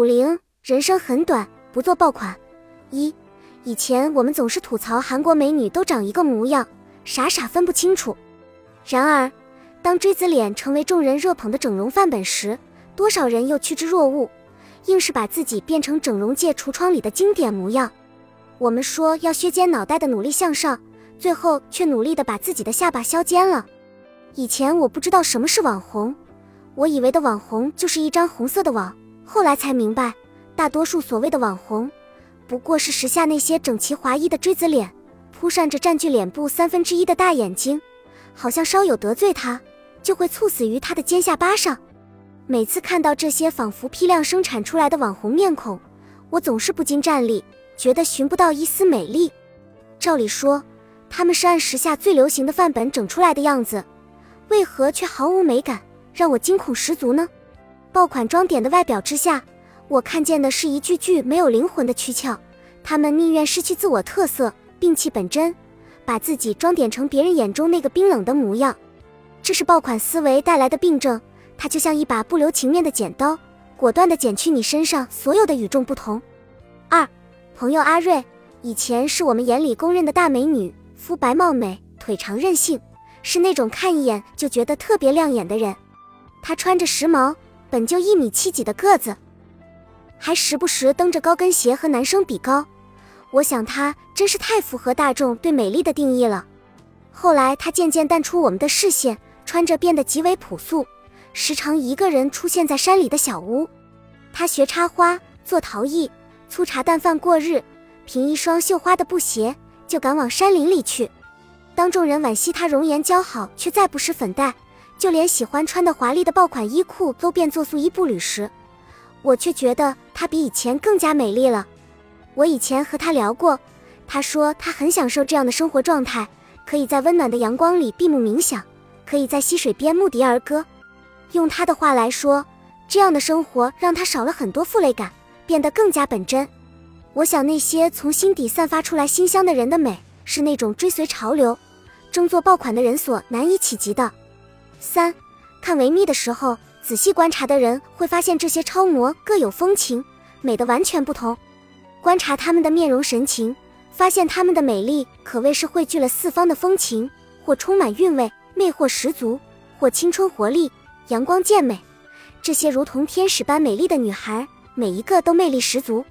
五零，人生很短，不做爆款。一，以前我们总是吐槽韩国美女都长一个模样，傻傻分不清楚。然而，当锥子脸成为众人热捧的整容范本时，多少人又趋之若鹜，硬是把自己变成整容界橱窗里的经典模样。我们说要削尖脑袋的努力向上，最后却努力的把自己的下巴削尖了。以前我不知道什么是网红，我以为的网红就是一张红色的网。后来才明白，大多数所谓的网红，不过是时下那些整齐划一的锥子脸，铺扇着占据脸部三分之一的大眼睛，好像稍有得罪他，就会猝死于他的尖下巴上。每次看到这些仿佛批量生产出来的网红面孔，我总是不禁站立，觉得寻不到一丝美丽。照理说，他们是按时下最流行的范本整出来的样子，为何却毫无美感，让我惊恐十足呢？爆款装点的外表之下，我看见的是一具具没有灵魂的躯壳。他们宁愿失去自我特色，摒弃本真，把自己装点成别人眼中那个冰冷的模样。这是爆款思维带来的病症。它就像一把不留情面的剪刀，果断地剪去你身上所有的与众不同。二，朋友阿瑞，以前是我们眼里公认的大美女，肤白貌美，腿长任性，是那种看一眼就觉得特别亮眼的人。她穿着时髦。本就一米七几的个子，还时不时蹬着高跟鞋和男生比高，我想她真是太符合大众对美丽的定义了。后来她渐渐淡出我们的视线，穿着变得极为朴素，时常一个人出现在山里的小屋。她学插花，做陶艺，粗茶淡饭过日，凭一双绣花的布鞋就赶往山林里去。当众人惋惜她容颜姣好，却再不施粉黛。就连喜欢穿的华丽的爆款衣裤都变做素衣步履时，我却觉得她比以前更加美丽了。我以前和她聊过，她说她很享受这样的生活状态，可以在温暖的阳光里闭目冥想，可以在溪水边牧笛儿歌。用她的话来说，这样的生活让她少了很多负累感，变得更加本真。我想那些从心底散发出来馨香的人的美，是那种追随潮流、争做爆款的人所难以企及的。三，看维密的时候，仔细观察的人会发现这些超模各有风情，美的完全不同。观察他们的面容神情，发现他们的美丽可谓是汇聚了四方的风情，或充满韵味，魅惑十足；或青春活力，阳光健美。这些如同天使般美丽的女孩，每一个都魅力十足。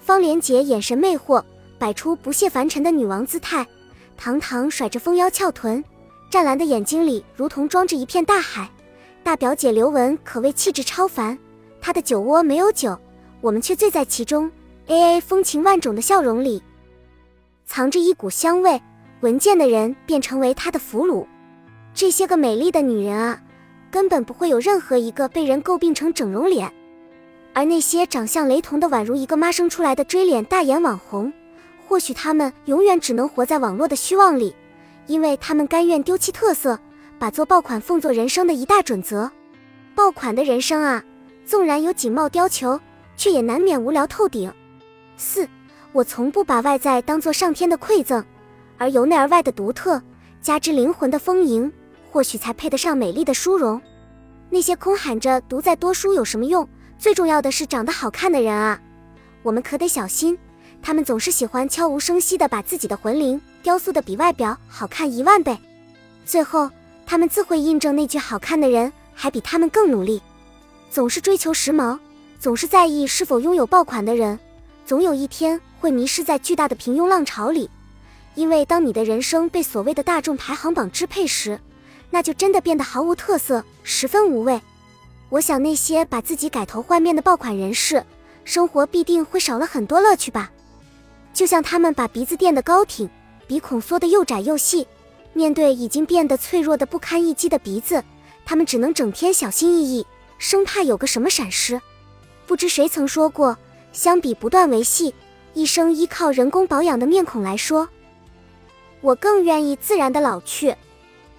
方莲姐眼神魅惑，摆出不屑凡尘的女王姿态，堂堂甩着丰腰翘臀。湛蓝的眼睛里如同装着一片大海，大表姐刘雯可谓气质超凡。她的酒窝没有酒，我们却醉在其中。A A 风情万种的笑容里，藏着一股香味，闻见的人便成为她的俘虏。这些个美丽的女人啊，根本不会有任何一个被人诟病成整容脸，而那些长相雷同的宛如一个妈生出来的锥脸大眼网红，或许他们永远只能活在网络的虚妄里。因为他们甘愿丢弃特色，把做爆款奉作人生的一大准则。爆款的人生啊，纵然有锦帽貂裘，却也难免无聊透顶。四，我从不把外在当做上天的馈赠，而由内而外的独特，加之灵魂的丰盈，或许才配得上美丽的殊荣。那些空喊着读再多书有什么用，最重要的是长得好看的人啊，我们可得小心。他们总是喜欢悄无声息地把自己的魂灵雕塑的比外表好看一万倍，最后他们自会印证那句“好看的人还比他们更努力”。总是追求时髦，总是在意是否拥有爆款的人，总有一天会迷失在巨大的平庸浪潮里。因为当你的人生被所谓的大众排行榜支配时，那就真的变得毫无特色，十分无味。我想那些把自己改头换面的爆款人士，生活必定会少了很多乐趣吧。就像他们把鼻子垫得高挺，鼻孔缩得又窄又细，面对已经变得脆弱的不堪一击的鼻子，他们只能整天小心翼翼，生怕有个什么闪失。不知谁曾说过，相比不断维系、一生依靠人工保养的面孔来说，我更愿意自然的老去。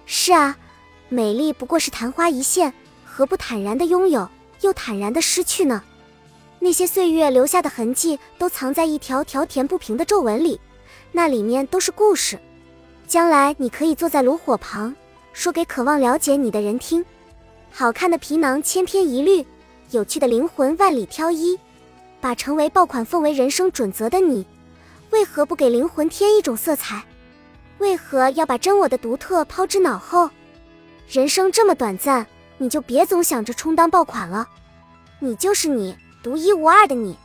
是啊，美丽不过是昙花一现，何不坦然的拥有，又坦然的失去呢？那些岁月留下的痕迹，都藏在一条条填不平的皱纹里，那里面都是故事。将来你可以坐在炉火旁，说给渴望了解你的人听。好看的皮囊千篇一律，有趣的灵魂万里挑一。把成为爆款奉为人生准则的你，为何不给灵魂添一种色彩？为何要把真我的独特抛之脑后？人生这么短暂，你就别总想着充当爆款了。你就是你，独一无二的你。